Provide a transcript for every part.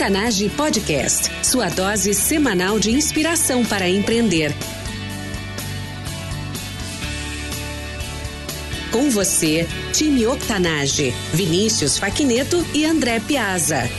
Octanage Podcast, sua dose semanal de inspiração para empreender. Com você, time Octanage, Vinícius Faquineto e André Piazza.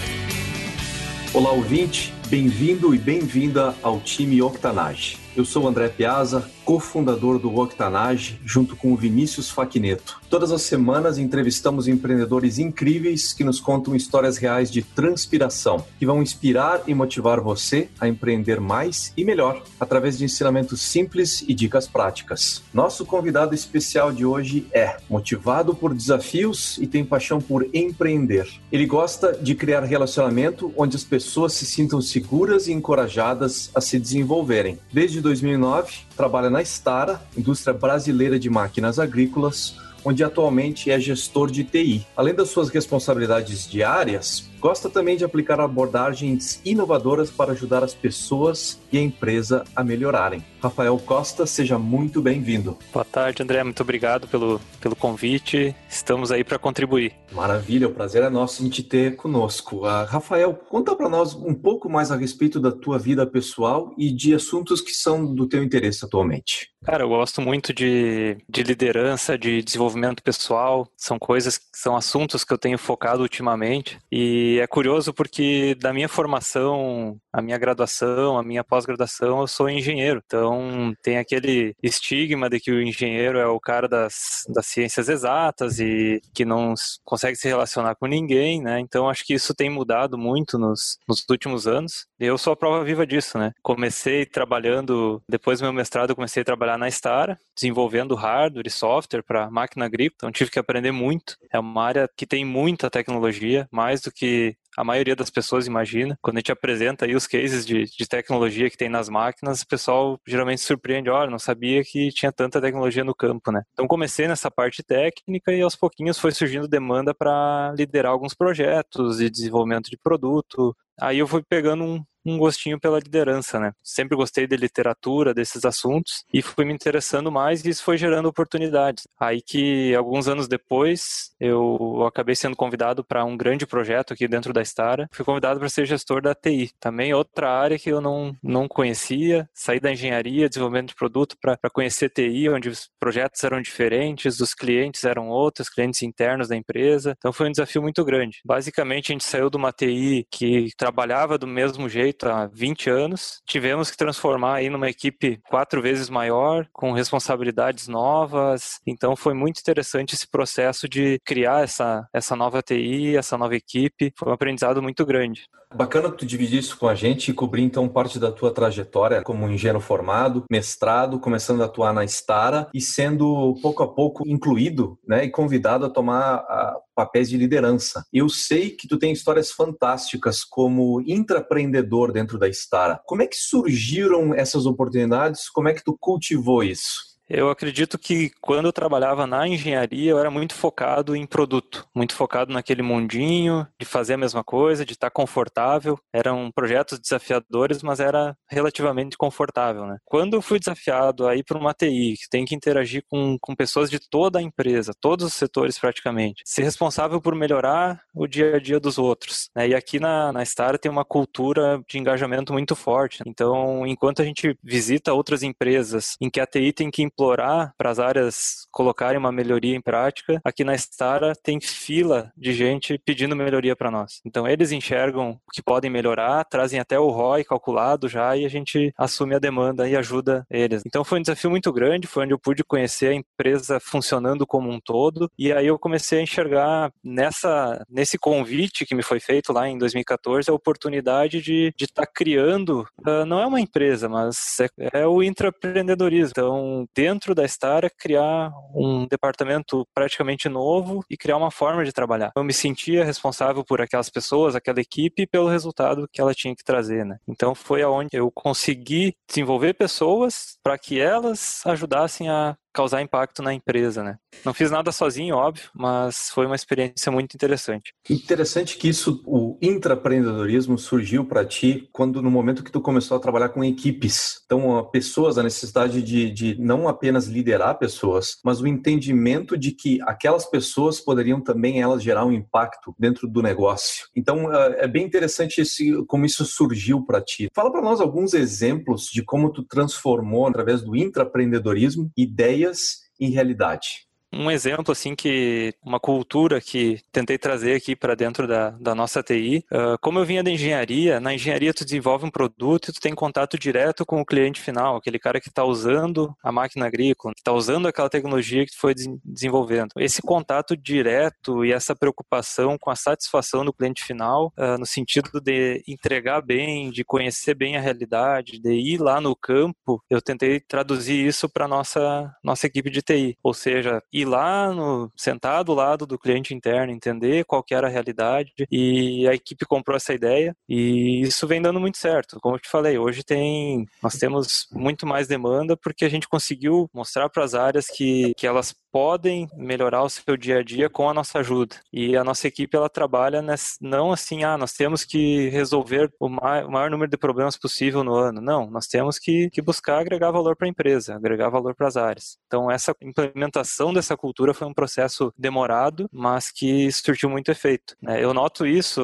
Olá, ouvinte, bem-vindo e bem-vinda ao time Octanage. Eu sou André Piazza, cofundador do Octanage, junto com o Vinícius Faquineto. Todas as semanas entrevistamos empreendedores incríveis que nos contam histórias reais de transpiração, que vão inspirar e motivar você a empreender mais e melhor, através de ensinamentos simples e dicas práticas. Nosso convidado especial de hoje é motivado por desafios e tem paixão por empreender. Ele gosta de criar relacionamento onde as pessoas se sintam seguras e encorajadas a se desenvolverem. Desde 2009, trabalha na Stara, indústria brasileira de máquinas agrícolas, onde atualmente é gestor de TI. Além das suas responsabilidades diárias, gosta também de aplicar abordagens inovadoras para ajudar as pessoas e a empresa a melhorarem. Rafael Costa, seja muito bem-vindo. Boa tarde, André. Muito obrigado pelo, pelo convite. Estamos aí para contribuir. Maravilha, o prazer é nosso em te ter conosco. Uh, Rafael, conta para nós um pouco mais a respeito da tua vida pessoal e de assuntos que são do teu interesse atualmente. Cara, eu gosto muito de, de liderança, de desenvolvimento pessoal. São coisas, são assuntos que eu tenho focado ultimamente. E é curioso porque da minha formação, a minha graduação, a minha pós-graduação, eu sou engenheiro. Então tem aquele estigma de que o engenheiro é o cara das, das ciências exatas e que não consegue se relacionar com ninguém, né? Então acho que isso tem mudado muito nos, nos últimos anos. Eu sou a prova viva disso, né? Comecei trabalhando, depois do meu mestrado, comecei a trabalhar na Star, desenvolvendo hardware e software para máquina agrícola, então tive que aprender muito. É uma área que tem muita tecnologia, mais do que a maioria das pessoas imagina. Quando a gente apresenta aí os cases de, de tecnologia que tem nas máquinas, o pessoal geralmente surpreende, olha, não sabia que tinha tanta tecnologia no campo, né? Então comecei nessa parte técnica e aos pouquinhos foi surgindo demanda para liderar alguns projetos de desenvolvimento de produto. Aí eu fui pegando um, um gostinho pela liderança, né? Sempre gostei de literatura, desses assuntos, e fui me interessando mais e isso foi gerando oportunidades. Aí que, alguns anos depois, eu acabei sendo convidado para um grande projeto aqui dentro da Stara. Fui convidado para ser gestor da TI. Também outra área que eu não, não conhecia. Saí da engenharia, desenvolvimento de produto para conhecer TI, onde os projetos eram diferentes, os clientes eram outros, clientes internos da empresa. Então foi um desafio muito grande. Basicamente, a gente saiu de uma TI que trabalhava do mesmo jeito feito há 20 anos. Tivemos que transformar aí numa equipe quatro vezes maior, com responsabilidades novas. Então foi muito interessante esse processo de criar essa, essa nova TI, essa nova equipe. Foi um aprendizado muito grande. Bacana tu dividir isso com a gente e cobrir então parte da tua trajetória como engenheiro formado, mestrado, começando a atuar na Stara e sendo pouco a pouco incluído, né, e convidado a tomar a, papéis de liderança. Eu sei que tu tem histórias fantásticas como intraempreendedor dentro da Stara. Como é que surgiram essas oportunidades? Como é que tu cultivou isso? Eu acredito que quando eu trabalhava na engenharia, eu era muito focado em produto, muito focado naquele mundinho, de fazer a mesma coisa, de estar confortável. Eram projetos desafiadores, mas era relativamente confortável, né? Quando eu fui desafiado a ir para uma TI, que tem que interagir com, com pessoas de toda a empresa, todos os setores praticamente, ser responsável por melhorar o dia a dia dos outros. Né? E aqui na, na Star tem uma cultura de engajamento muito forte. Então, enquanto a gente visita outras empresas em que a TI tem que explorar para as áreas colocarem uma melhoria em prática, aqui na Stara tem fila de gente pedindo melhoria para nós. Então eles enxergam o que podem melhorar, trazem até o ROI calculado já e a gente assume a demanda e ajuda eles. Então foi um desafio muito grande, foi onde eu pude conhecer a empresa funcionando como um todo e aí eu comecei a enxergar nessa nesse convite que me foi feito lá em 2014 a oportunidade de estar tá criando, uh, não é uma empresa, mas é, é o intraempreendedorismo. Então, dentro da Star criar um departamento praticamente novo e criar uma forma de trabalhar. Eu me sentia responsável por aquelas pessoas, aquela equipe, pelo resultado que ela tinha que trazer, né? Então foi aonde eu consegui desenvolver pessoas para que elas ajudassem a causar impacto na empresa, né? Não fiz nada sozinho, óbvio, mas foi uma experiência muito interessante. Interessante que isso, o intraempreendedorismo surgiu para ti quando no momento que tu começou a trabalhar com equipes. Então, pessoas, a necessidade de, de não apenas liderar pessoas, mas o entendimento de que aquelas pessoas poderiam também elas gerar um impacto dentro do negócio. Então, é, é bem interessante esse, como isso surgiu para ti. Fala para nós alguns exemplos de como tu transformou através do intraempreendedorismo ideias ideias em realidade um exemplo assim que uma cultura que tentei trazer aqui para dentro da, da nossa TI. Uh, como eu vinha da engenharia, na engenharia tu desenvolve um produto e tu tem contato direto com o cliente final, aquele cara que está usando a máquina agrícola, que está usando aquela tecnologia que tu foi desenvolvendo. Esse contato direto e essa preocupação com a satisfação do cliente final, uh, no sentido de entregar bem, de conhecer bem a realidade, de ir lá no campo, eu tentei traduzir isso para nossa nossa equipe de TI, ou seja, lá no sentar do lado do cliente interno, entender qual que era a realidade e a equipe comprou essa ideia e isso vem dando muito certo. Como eu te falei, hoje tem nós temos muito mais demanda porque a gente conseguiu mostrar para as áreas que, que elas podem melhorar o seu dia a dia com a nossa ajuda. E a nossa equipe ela trabalha não assim, ah, nós temos que resolver o maior, o maior número de problemas possível no ano. Não, nós temos que, que buscar agregar valor para a empresa, agregar valor para as áreas. Então essa implementação dessa cultura foi um processo demorado, mas que surtiu muito efeito. Né? Eu noto isso,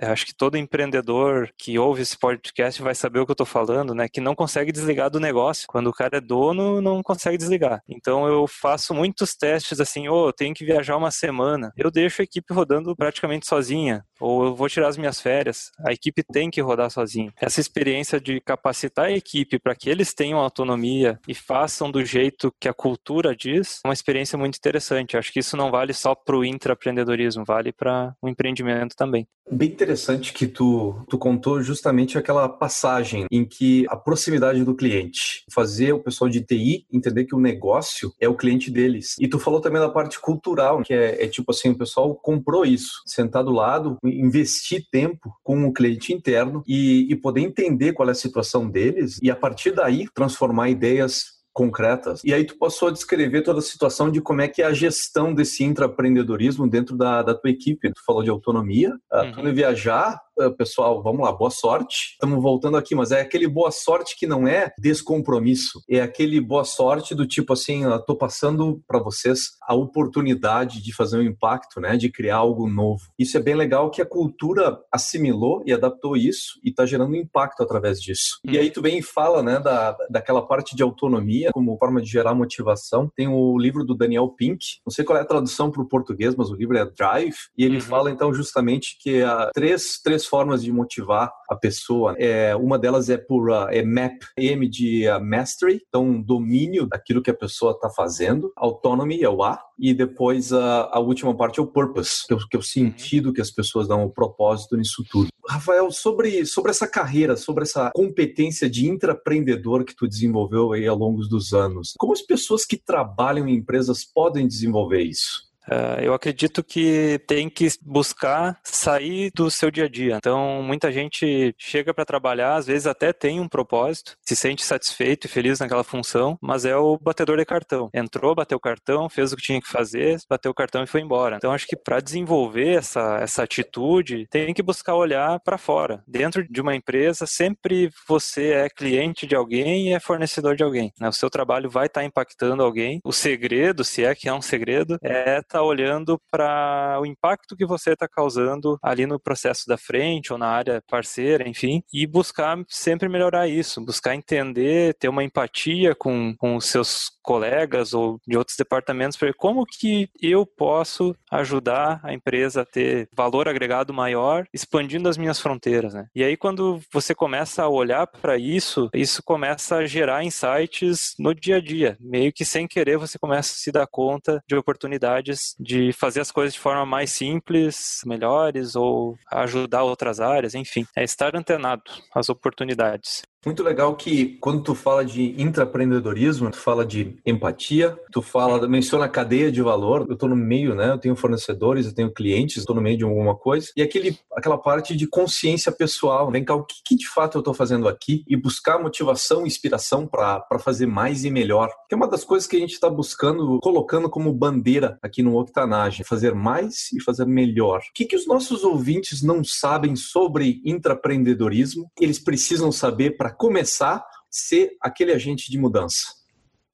é, acho que todo empreendedor que ouve esse podcast vai saber o que eu estou falando, né? Que não consegue desligar do negócio. Quando o cara é dono, não consegue desligar. Então eu faço muito muitos testes assim, ou oh, tenho que viajar uma semana. Eu deixo a equipe rodando praticamente sozinha, ou eu vou tirar as minhas férias. A equipe tem que rodar sozinha. Essa experiência de capacitar a equipe para que eles tenham autonomia e façam do jeito que a cultura diz, é uma experiência muito interessante. Acho que isso não vale só para o intraempreendedorismo, vale para o empreendimento também. Bem interessante que tu, tu contou justamente aquela passagem em que a proximidade do cliente, fazer o pessoal de TI entender que o negócio é o cliente deles e tu falou também da parte cultural, que é, é tipo assim, o pessoal comprou isso, sentar do lado, investir tempo com o cliente interno e, e poder entender qual é a situação deles e a partir daí transformar ideias concretas. E aí tu passou a descrever toda a situação de como é que é a gestão desse intraempreendedorismo dentro da, da tua equipe. Tu falou de autonomia, uhum. tu viajar, ah, pessoal, vamos lá, boa sorte. Estamos voltando aqui, mas é aquele boa sorte que não é descompromisso, é aquele boa sorte do tipo assim, estou passando para vocês a oportunidade de fazer um impacto, né, de criar algo novo. Isso é bem legal que a cultura assimilou e adaptou isso e está gerando impacto através disso. Hum. E aí tu vem e fala, né, da, daquela parte de autonomia como forma de gerar motivação. Tem o livro do Daniel Pink, não sei qual é a tradução para o português, mas o livro é Drive, e ele uhum. fala então justamente que há três, três três formas de motivar a pessoa. É, uma delas é por uh, é MAP, M de uh, Mastery, então domínio daquilo que a pessoa está fazendo. Autonomy é o A. E depois uh, a última parte é o Purpose, que é o, que é o sentido que as pessoas dão, o propósito nisso tudo. Rafael, sobre, sobre essa carreira, sobre essa competência de intraempreendedor que tu desenvolveu aí ao longo dos anos, como as pessoas que trabalham em empresas podem desenvolver isso? Uh, eu acredito que tem que buscar sair do seu dia a dia. Então, muita gente chega para trabalhar, às vezes até tem um propósito, se sente satisfeito e feliz naquela função, mas é o batedor de cartão. Entrou, bateu o cartão, fez o que tinha que fazer, bateu o cartão e foi embora. Então, acho que para desenvolver essa, essa atitude, tem que buscar olhar para fora. Dentro de uma empresa, sempre você é cliente de alguém e é fornecedor de alguém. Né? O seu trabalho vai estar tá impactando alguém. O segredo, se é que é um segredo, é está olhando para o impacto que você está causando ali no processo da frente ou na área parceira, enfim, e buscar sempre melhorar isso, buscar entender, ter uma empatia com, com os seus colegas ou de outros departamentos para ver como que eu posso ajudar a empresa a ter valor agregado maior, expandindo as minhas fronteiras, né? E aí quando você começa a olhar para isso, isso começa a gerar insights no dia a dia, meio que sem querer você começa a se dar conta de oportunidades de fazer as coisas de forma mais simples, melhores ou ajudar outras áreas, enfim, é estar antenado às oportunidades. Muito legal que quando tu fala de intraempreendedorismo, tu fala de empatia, tu fala, menciona cadeia de valor. Eu estou no meio, né? Eu tenho fornecedores, eu tenho clientes, estou no meio de alguma coisa. E aquele, aquela parte de consciência pessoal. Vem cá, o que, que de fato eu estou fazendo aqui? E buscar motivação, inspiração para fazer mais e melhor. Que é uma das coisas que a gente está buscando, colocando como bandeira aqui no Octanage, fazer mais e fazer melhor. O que, que os nossos ouvintes não sabem sobre intraempreendedorismo? Eles precisam saber para começar a ser aquele agente de mudança?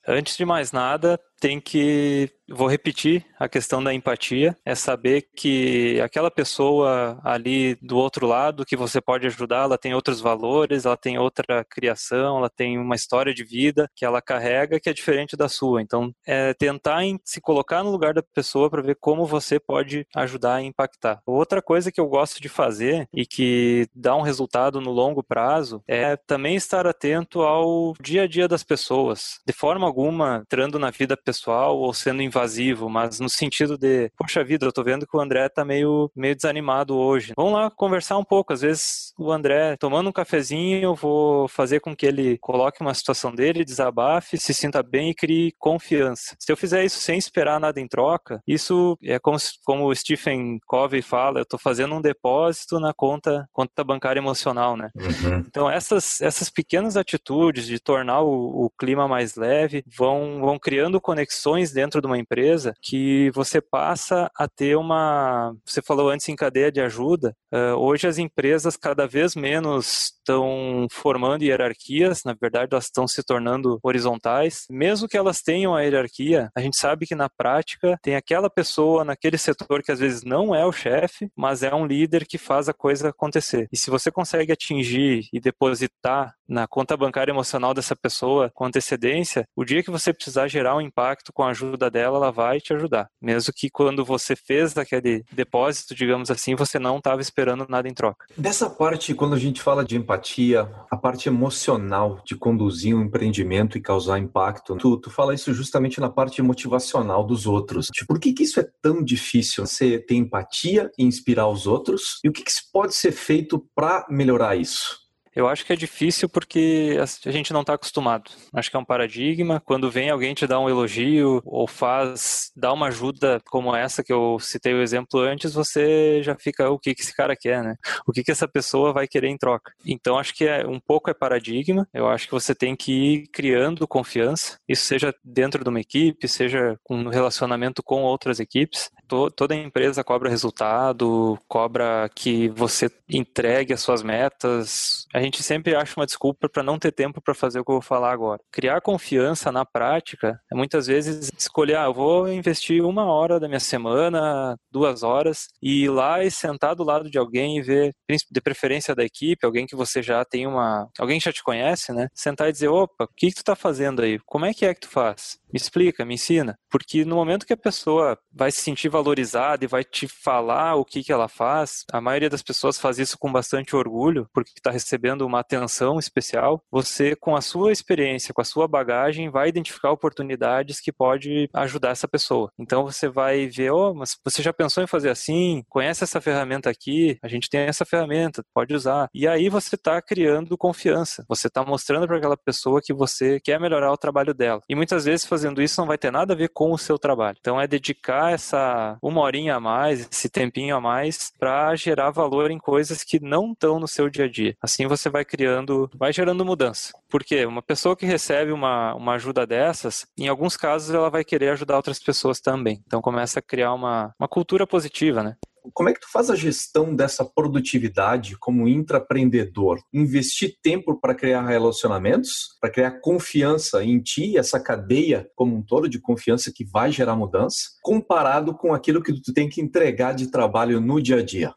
Antes de mais nada, tem que vou repetir a questão da empatia, é saber que aquela pessoa ali do outro lado que você pode ajudar, ela tem outros valores, ela tem outra criação, ela tem uma história de vida que ela carrega que é diferente da sua. Então, é tentar se colocar no lugar da pessoa para ver como você pode ajudar a impactar. Outra coisa que eu gosto de fazer e que dá um resultado no longo prazo é também estar atento ao dia a dia das pessoas. De forma alguma, entrando na vida pessoal ou sendo invasivo, mas no sentido de, poxa vida, eu tô vendo que o André tá meio, meio desanimado hoje. Vamos lá conversar um pouco. Às vezes o André, tomando um cafezinho, eu vou fazer com que ele coloque uma situação dele, desabafe, se sinta bem e crie confiança. Se eu fizer isso sem esperar nada em troca, isso é como, como o Stephen Covey fala, eu tô fazendo um depósito na conta, conta bancária emocional, né? Uhum. Então essas, essas pequenas atitudes de tornar o, o clima mais leve vão, vão criando conexões conexões dentro de uma empresa que você passa a ter uma. Você falou antes em cadeia de ajuda. Uh, hoje as empresas cada vez menos estão formando hierarquias, na verdade elas estão se tornando horizontais. Mesmo que elas tenham a hierarquia, a gente sabe que na prática tem aquela pessoa naquele setor que às vezes não é o chefe, mas é um líder que faz a coisa acontecer. E se você consegue atingir e depositar na conta bancária emocional dessa pessoa com antecedência, o dia que você precisar gerar um impacto com a ajuda dela, ela vai te ajudar. Mesmo que quando você fez aquele depósito, digamos assim, você não estava esperando nada em troca. Dessa parte, quando a gente fala de empatia, a parte emocional de conduzir um empreendimento e causar impacto, tu, tu fala isso justamente na parte motivacional dos outros. Tipo, por que, que isso é tão difícil? Você ter empatia e inspirar os outros? E o que, que pode ser feito para melhorar isso? Eu acho que é difícil porque a gente não está acostumado. Acho que é um paradigma. Quando vem alguém te dar um elogio ou faz, dá uma ajuda como essa que eu citei o exemplo antes, você já fica, o que, que esse cara quer, né? O que, que essa pessoa vai querer em troca? Então acho que é um pouco é paradigma. Eu acho que você tem que ir criando confiança. Isso seja dentro de uma equipe, seja com relacionamento com outras equipes to, toda empresa cobra resultado, cobra que você entregue as suas metas. A gente sempre acha uma desculpa para não ter tempo para fazer o que eu vou falar agora. Criar confiança na prática é muitas vezes escolher, ah, eu vou investir uma hora da minha semana, duas horas, e ir lá e sentar do lado de alguém e ver, de preferência da equipe, alguém que você já tem uma. alguém que já te conhece, né? Sentar e dizer, opa, o que, que tu tá fazendo aí? Como é que é que tu faz? Me explica, me ensina. Porque no momento que a pessoa vai se sentir valorizada e vai te falar o que, que ela faz, a maioria das pessoas faz isso com bastante orgulho, porque está recebendo uma atenção especial. Você, com a sua experiência, com a sua bagagem, vai identificar oportunidades que pode ajudar essa pessoa. Então você vai ver, oh, mas você já pensou em fazer assim? Conhece essa ferramenta aqui? A gente tem essa ferramenta, pode usar. E aí você está criando confiança. Você está mostrando para aquela pessoa que você quer melhorar o trabalho dela. E muitas vezes fazendo isso não vai ter nada a ver com o seu trabalho. Então é dedicar essa uma horinha a mais, esse tempinho a mais para gerar valor em coisas que não estão no seu dia a dia. Assim você vai criando, vai gerando mudança. Porque uma pessoa que recebe uma, uma ajuda dessas, em alguns casos ela vai querer ajudar outras pessoas também. Então começa a criar uma, uma cultura positiva, né? Como é que tu faz a gestão dessa produtividade como intraempreendedor? Investir tempo para criar relacionamentos, para criar confiança em ti, essa cadeia como um todo de confiança que vai gerar mudança, comparado com aquilo que tu tem que entregar de trabalho no dia a dia.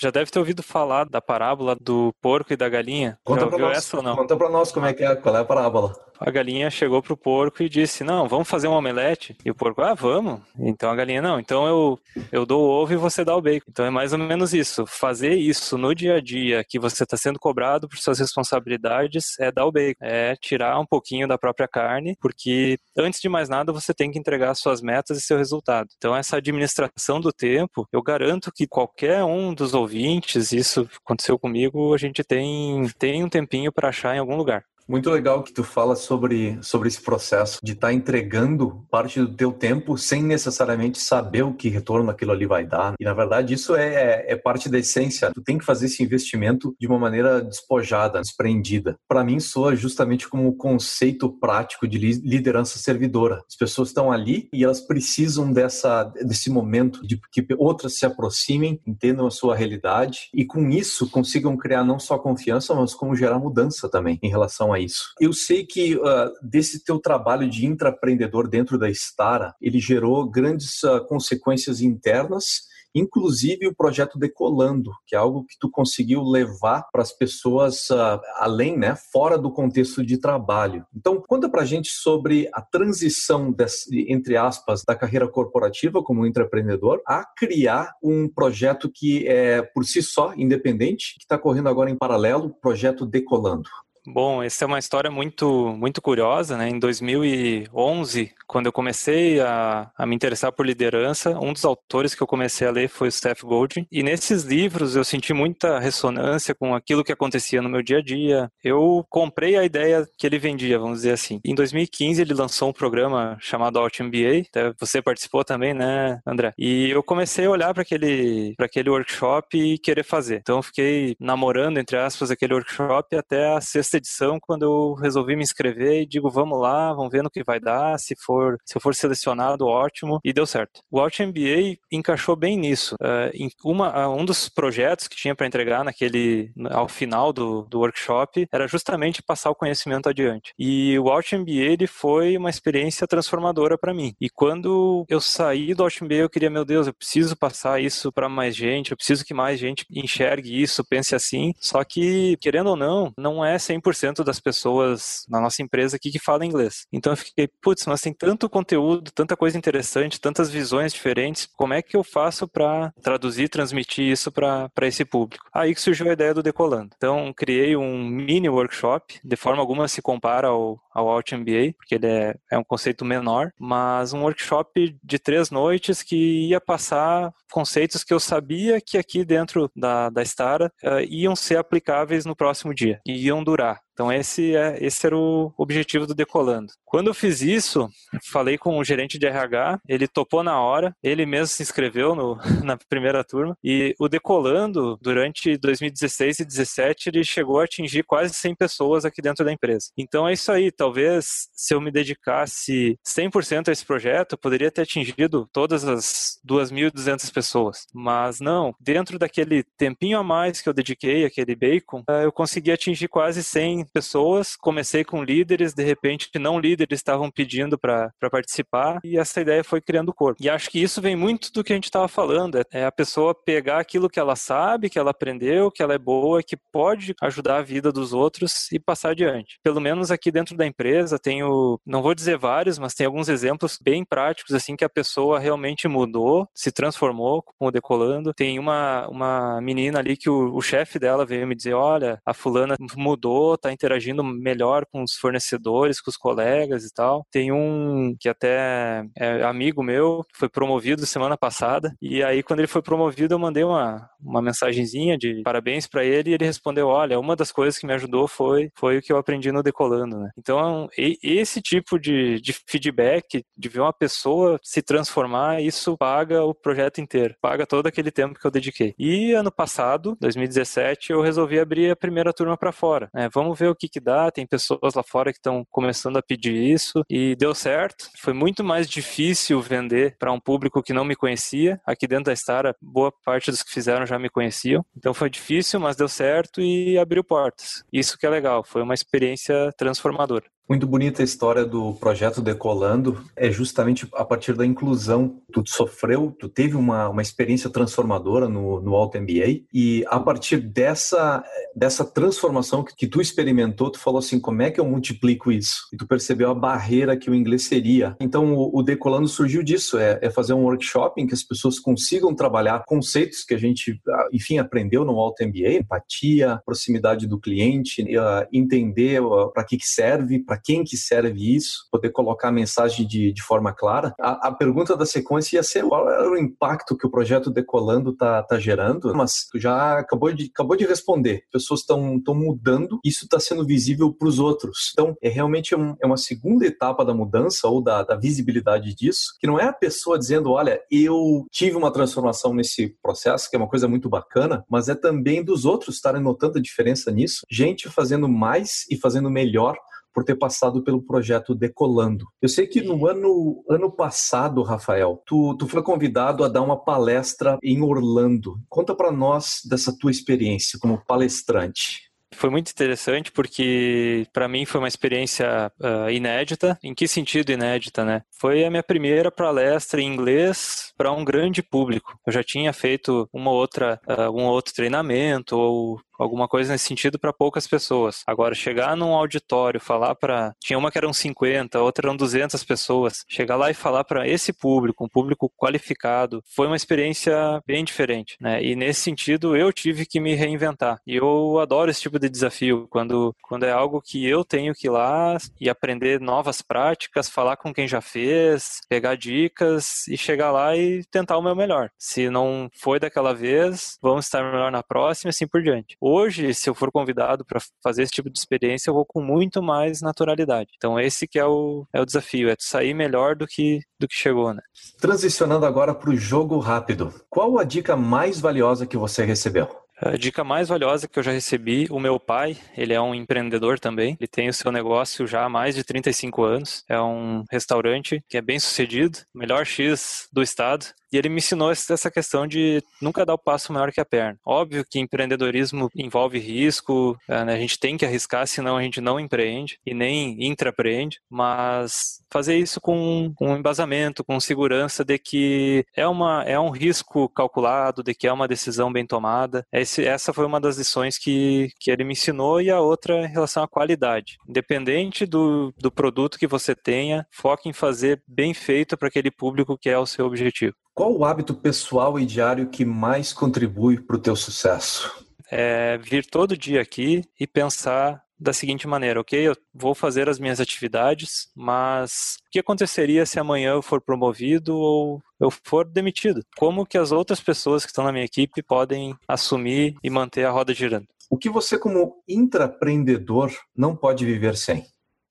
Já deve ter ouvido falar da parábola do porco e da galinha. Conta para nós, essa? Conta para nós como é que é, qual é a parábola. A galinha chegou pro porco e disse: Não, vamos fazer um omelete. E o porco, ah, vamos. Então a galinha, não, então eu, eu dou o ovo e você dá o bacon. Então é mais ou menos isso. Fazer isso no dia a dia que você está sendo cobrado por suas responsabilidades é dar o bacon, é tirar um pouquinho da própria carne, porque antes de mais nada você tem que entregar suas metas e seu resultado. Então essa administração do tempo, eu garanto que qualquer um dos ouvintes, isso aconteceu comigo, a gente tem, tem um tempinho para achar em algum lugar. Muito legal que tu fala sobre, sobre esse processo de estar tá entregando parte do teu tempo sem necessariamente saber o que retorno aquilo ali vai dar. E na verdade isso é, é parte da essência. Tu tem que fazer esse investimento de uma maneira despojada, desprendida. Para mim soa justamente como um conceito prático de liderança servidora. As pessoas estão ali e elas precisam dessa desse momento de que outras se aproximem, entendam a sua realidade e com isso consigam criar não só confiança, mas como gerar mudança também em relação a isso. Eu sei que uh, desse teu trabalho de intraempreendedor dentro da Stara, ele gerou grandes uh, consequências internas inclusive o projeto Decolando, que é algo que tu conseguiu levar para as pessoas uh, além, né, fora do contexto de trabalho. Então, conta para a gente sobre a transição, desse, entre aspas, da carreira corporativa como intraempreendedor a criar um projeto que é por si só independente, que está correndo agora em paralelo, o projeto Decolando. Bom, essa é uma história muito, muito curiosa, né? Em 2011, quando eu comecei a, a, me interessar por liderança, um dos autores que eu comecei a ler foi o Steph Golding. E nesses livros eu senti muita ressonância com aquilo que acontecia no meu dia a dia. Eu comprei a ideia que ele vendia, vamos dizer assim. Em 2015 ele lançou um programa chamado Out MBA. Você participou também, né, André? E eu comecei a olhar para aquele, aquele workshop e querer fazer. Então eu fiquei namorando, entre aspas, aquele workshop até a sexta edição, quando eu resolvi me inscrever e digo, vamos lá, vamos ver no que vai dar, se for, se eu for selecionado, ótimo, e deu certo. O Out MBA encaixou bem nisso. Uh, uma, uh, um dos projetos que tinha para entregar naquele, ao final do, do workshop era justamente passar o conhecimento adiante. E o Out MBA ele foi uma experiência transformadora para mim. E quando eu saí do Out MBA, eu queria, meu Deus, eu preciso passar isso para mais gente, eu preciso que mais gente enxergue isso, pense assim. Só que, querendo ou não, não é 100% 100% das pessoas na nossa empresa aqui que falam inglês. Então eu fiquei, putz, mas tem tanto conteúdo, tanta coisa interessante, tantas visões diferentes, como é que eu faço para traduzir, transmitir isso para esse público? Aí que surgiu a ideia do Decolando. Então criei um mini workshop, de forma alguma se compara ao, ao Alt MBA, porque ele é, é um conceito menor, mas um workshop de três noites que ia passar conceitos que eu sabia que aqui dentro da, da Stara uh, iam ser aplicáveis no próximo dia, e iam durar. para Então esse, é, esse era o objetivo do Decolando. Quando eu fiz isso, falei com o gerente de RH, ele topou na hora, ele mesmo se inscreveu no, na primeira turma, e o Decolando, durante 2016 e 2017, ele chegou a atingir quase 100 pessoas aqui dentro da empresa. Então é isso aí, talvez se eu me dedicasse 100% a esse projeto, eu poderia ter atingido todas as 2.200 pessoas. Mas não, dentro daquele tempinho a mais que eu dediquei, aquele bacon, eh, eu consegui atingir quase 100 pessoas, comecei com líderes, de repente não líderes estavam pedindo para participar e essa ideia foi criando corpo. E acho que isso vem muito do que a gente estava falando, é, é a pessoa pegar aquilo que ela sabe, que ela aprendeu, que ela é boa, que pode ajudar a vida dos outros e passar adiante. Pelo menos aqui dentro da empresa tenho, não vou dizer vários, mas tem alguns exemplos bem práticos assim que a pessoa realmente mudou, se transformou com o decolando. Tem uma uma menina ali que o, o chefe dela veio me dizer, olha, a fulana mudou, tá interagindo melhor com os fornecedores, com os colegas e tal. Tem um que até é amigo meu, foi promovido semana passada, e aí quando ele foi promovido eu mandei uma, uma mensagenzinha de parabéns para ele e ele respondeu, olha, uma das coisas que me ajudou foi, foi o que eu aprendi no Decolando, né? Então, esse tipo de, de feedback, de ver uma pessoa se transformar, isso paga o projeto inteiro, paga todo aquele tempo que eu dediquei. E ano passado, 2017, eu resolvi abrir a primeira turma para fora. Né? Vamos ver o que, que dá. Tem pessoas lá fora que estão começando a pedir isso e deu certo. Foi muito mais difícil vender para um público que não me conhecia. Aqui dentro da Star, boa parte dos que fizeram já me conheciam. Então foi difícil, mas deu certo e abriu portas. Isso que é legal. Foi uma experiência transformadora. Muito bonita a história do projeto Decolando. É justamente a partir da inclusão. Tu sofreu, tu teve uma, uma experiência transformadora no, no Alto MBA e a partir dessa, dessa transformação que, que tu experimentou, tu falou assim, como é que eu multiplico isso? E tu percebeu a barreira que o inglês seria. Então o, o Decolando surgiu disso, é, é fazer um workshop em que as pessoas consigam trabalhar conceitos que a gente, enfim, aprendeu no Alto MBA, empatia, proximidade do cliente, uh, entender uh, para que, que serve, para quem que serve isso, poder colocar a mensagem de, de forma clara. A, a, pergunta da sequência ia ser qual era o impacto que o projeto Decolando está tá gerando, mas já acabou de, acabou de responder. Pessoas estão mudando, isso está sendo visível para os outros. Então, é realmente um, é uma segunda etapa da mudança ou da, da visibilidade disso, que não é a pessoa dizendo, olha, eu tive uma transformação nesse processo, que é uma coisa muito bacana, mas é também dos outros estarem notando a diferença nisso. Gente fazendo mais e fazendo melhor por ter passado pelo projeto Decolando. Eu sei que no ano, ano passado, Rafael, tu, tu foi convidado a dar uma palestra em Orlando. Conta para nós dessa tua experiência como palestrante. Foi muito interessante porque para mim foi uma experiência uh, inédita. Em que sentido inédita, né? Foi a minha primeira palestra em inglês para um grande público. Eu já tinha feito uma outra, uh, um outro treinamento ou alguma coisa nesse sentido para poucas pessoas. Agora, chegar num auditório, falar para. Tinha uma que eram 50, outra eram 200 pessoas. Chegar lá e falar para esse público, um público qualificado, foi uma experiência bem diferente. Né? E nesse sentido, eu tive que me reinventar. E eu adoro esse tipo de desafio, quando, quando é algo que eu tenho que ir lá e aprender novas práticas, falar com quem já fez, pegar dicas e chegar lá e tentar o meu melhor. Se não foi daquela vez, vamos estar melhor na próxima e assim por diante. Hoje, se eu for convidado para fazer esse tipo de experiência, eu vou com muito mais naturalidade. Então, esse que é o, é o desafio, é sair melhor do que, do que chegou, né? Transicionando agora para o jogo rápido. Qual a dica mais valiosa que você recebeu? A dica mais valiosa que eu já recebi, o meu pai, ele é um empreendedor também, ele tem o seu negócio já há mais de 35 anos, é um restaurante que é bem sucedido, melhor X do estado, e ele me ensinou essa questão de nunca dar o passo maior que a perna. Óbvio que empreendedorismo envolve risco, é, né? a gente tem que arriscar, senão a gente não empreende e nem intrapreende, mas fazer isso com um embasamento, com segurança de que é, uma, é um risco calculado, de que é uma decisão bem tomada. Esse, essa foi uma das lições que, que ele me ensinou e a outra em relação à qualidade. Independente do, do produto que você tenha, foque em fazer bem feito para aquele público que é o seu objetivo. Qual o hábito pessoal e diário que mais contribui para o teu sucesso? É vir todo dia aqui e pensar da seguinte maneira, ok? Eu vou fazer as minhas atividades, mas o que aconteceria se amanhã eu for promovido ou eu for demitido? Como que as outras pessoas que estão na minha equipe podem assumir e manter a roda girando? O que você, como intraempreendedor, não pode viver sem?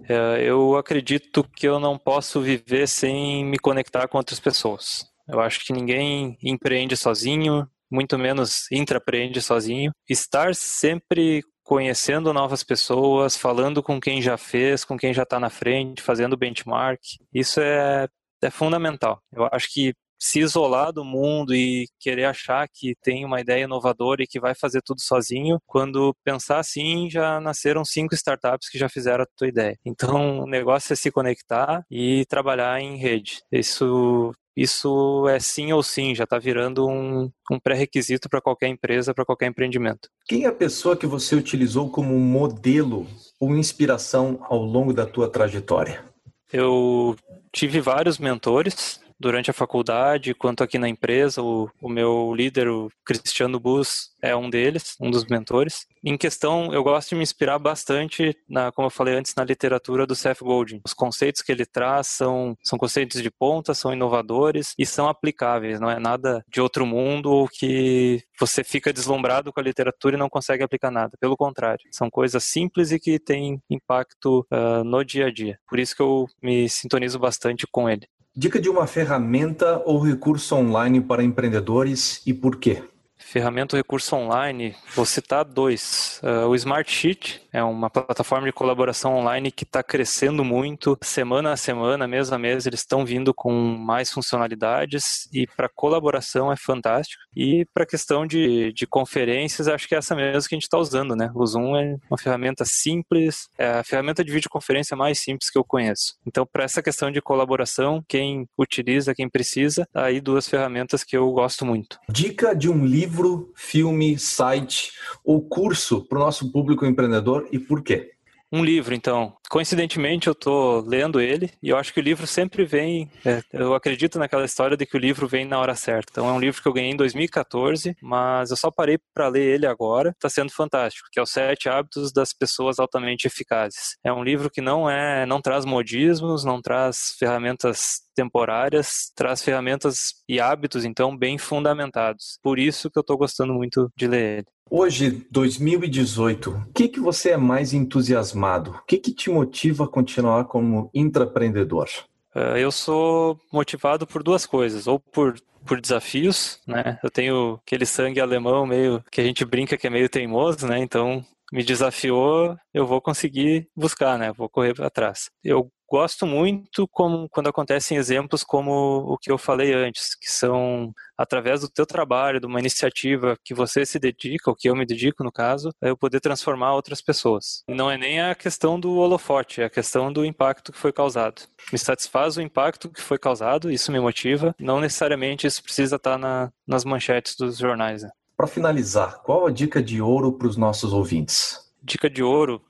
É, eu acredito que eu não posso viver sem me conectar com outras pessoas. Eu acho que ninguém empreende sozinho, muito menos intrapreende sozinho. Estar sempre conhecendo novas pessoas, falando com quem já fez, com quem já está na frente, fazendo benchmark, isso é, é fundamental. Eu acho que se isolar do mundo e querer achar que tem uma ideia inovadora e que vai fazer tudo sozinho, quando pensar assim, já nasceram cinco startups que já fizeram a tua ideia. Então, o negócio é se conectar e trabalhar em rede. Isso isso é sim ou sim, já está virando um, um pré-requisito para qualquer empresa, para qualquer empreendimento. Quem é a pessoa que você utilizou como modelo ou inspiração ao longo da tua trajetória? Eu tive vários mentores, durante a faculdade, quanto aqui na empresa. O, o meu líder, o Cristiano Bus, é um deles, um dos mentores. Em questão, eu gosto de me inspirar bastante, na, como eu falei antes, na literatura do Seth Godin. Os conceitos que ele traz são, são conceitos de ponta, são inovadores e são aplicáveis, não é nada de outro mundo ou que você fica deslumbrado com a literatura e não consegue aplicar nada. Pelo contrário, são coisas simples e que têm impacto uh, no dia a dia. Por isso que eu me sintonizo bastante com ele. Dica de uma ferramenta ou recurso online para empreendedores e por quê? Ferramenta ou recurso online, vou citar dois. Uh, o Smartsheet é uma plataforma de colaboração online que está crescendo muito. Semana a semana, mês a mês, eles estão vindo com mais funcionalidades e para colaboração é fantástico. E para questão de, de conferências, acho que é essa mesmo que a gente está usando, né? O Zoom é uma ferramenta simples, é a ferramenta de videoconferência mais simples que eu conheço. Então, para essa questão de colaboração, quem utiliza, quem precisa, tá aí duas ferramentas que eu gosto muito. Dica de um livro, filme, site ou curso para o nosso público empreendedor e por quê? Um livro, então. Coincidentemente, eu estou lendo ele e eu acho que o livro sempre vem. É, eu acredito naquela história de que o livro vem na hora certa. Então, é um livro que eu ganhei em 2014, mas eu só parei para ler ele agora. Está sendo fantástico, que é Os Sete Hábitos das Pessoas Altamente Eficazes. É um livro que não é, não traz modismos, não traz ferramentas temporárias, traz ferramentas e hábitos, então, bem fundamentados. Por isso que eu estou gostando muito de ler ele. Hoje, 2018, o que, que você é mais entusiasmado? O que, que te motiva a continuar como intraempreendedor? Uh, eu sou motivado por duas coisas, ou por, por desafios, né? Eu tenho aquele sangue alemão meio que a gente brinca que é meio teimoso, né? Então me desafiou, eu vou conseguir buscar, né? Vou correr atrás. Eu gosto muito como, quando acontecem exemplos como o que eu falei antes, que são através do teu trabalho, de uma iniciativa que você se dedica, ou que eu me dedico no caso, eu poder transformar outras pessoas. Não é nem a questão do holofote, é a questão do impacto que foi causado. Me satisfaz o impacto que foi causado, isso me motiva. Não necessariamente isso precisa estar na, nas manchetes dos jornais. Né? Para finalizar, qual a dica de ouro para os nossos ouvintes? Dica de ouro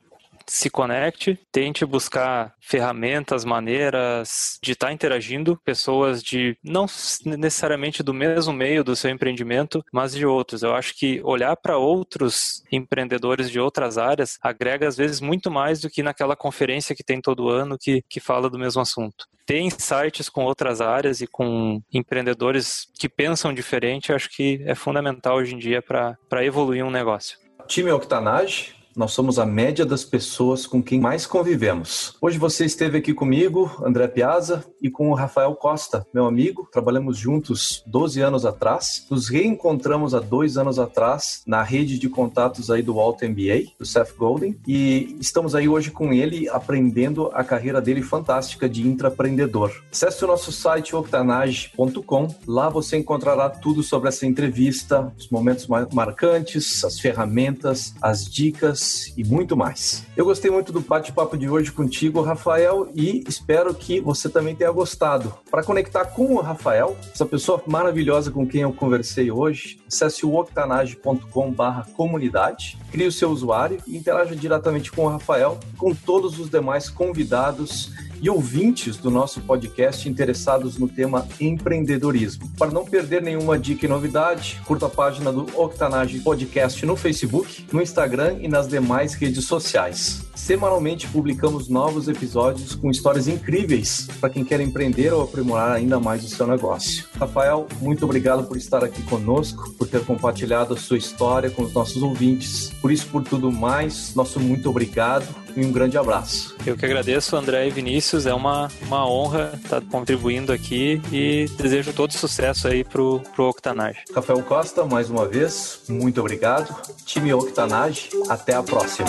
se conecte, tente buscar ferramentas, maneiras de estar tá interagindo, pessoas de não necessariamente do mesmo meio do seu empreendimento, mas de outros. Eu acho que olhar para outros empreendedores de outras áreas agrega às vezes muito mais do que naquela conferência que tem todo ano que, que fala do mesmo assunto. Ter insights com outras áreas e com empreendedores que pensam diferente, acho que é fundamental hoje em dia para evoluir um negócio. Time Octanage, nós somos a média das pessoas com quem mais convivemos. Hoje você esteve aqui comigo, André Piazza, e com o Rafael Costa, meu amigo. Trabalhamos juntos 12 anos atrás. Nos reencontramos há dois anos atrás na rede de contatos aí do Alto MBA, do Seth Golden, e estamos aí hoje com ele aprendendo a carreira dele fantástica de intraempreendedor. Acesse o nosso site octanage.com. Lá você encontrará tudo sobre essa entrevista, os momentos marcantes, as ferramentas, as dicas e muito mais. Eu gostei muito do bate-papo de hoje contigo, Rafael, e espero que você também tenha gostado. Para conectar com o Rafael, essa pessoa maravilhosa com quem eu conversei hoje, acesse o octanage.com/comunidade, crie o seu usuário e interaja diretamente com o Rafael, com todos os demais convidados e ouvintes do nosso podcast interessados no tema empreendedorismo. Para não perder nenhuma dica e novidade, curta a página do Octanage Podcast no Facebook, no Instagram e nas demais redes sociais. Semanalmente publicamos novos episódios com histórias incríveis para quem quer empreender ou aprimorar ainda mais o seu negócio. Rafael, muito obrigado por estar aqui conosco, por ter compartilhado a sua história com os nossos ouvintes. Por isso, por tudo mais, nosso muito obrigado e um grande abraço. Eu que agradeço, André e Vinícius. É uma, uma honra estar contribuindo aqui e desejo todo sucesso aí pro, pro Octanage. Rafael Costa, mais uma vez, muito obrigado. Time Octanage, até a próxima.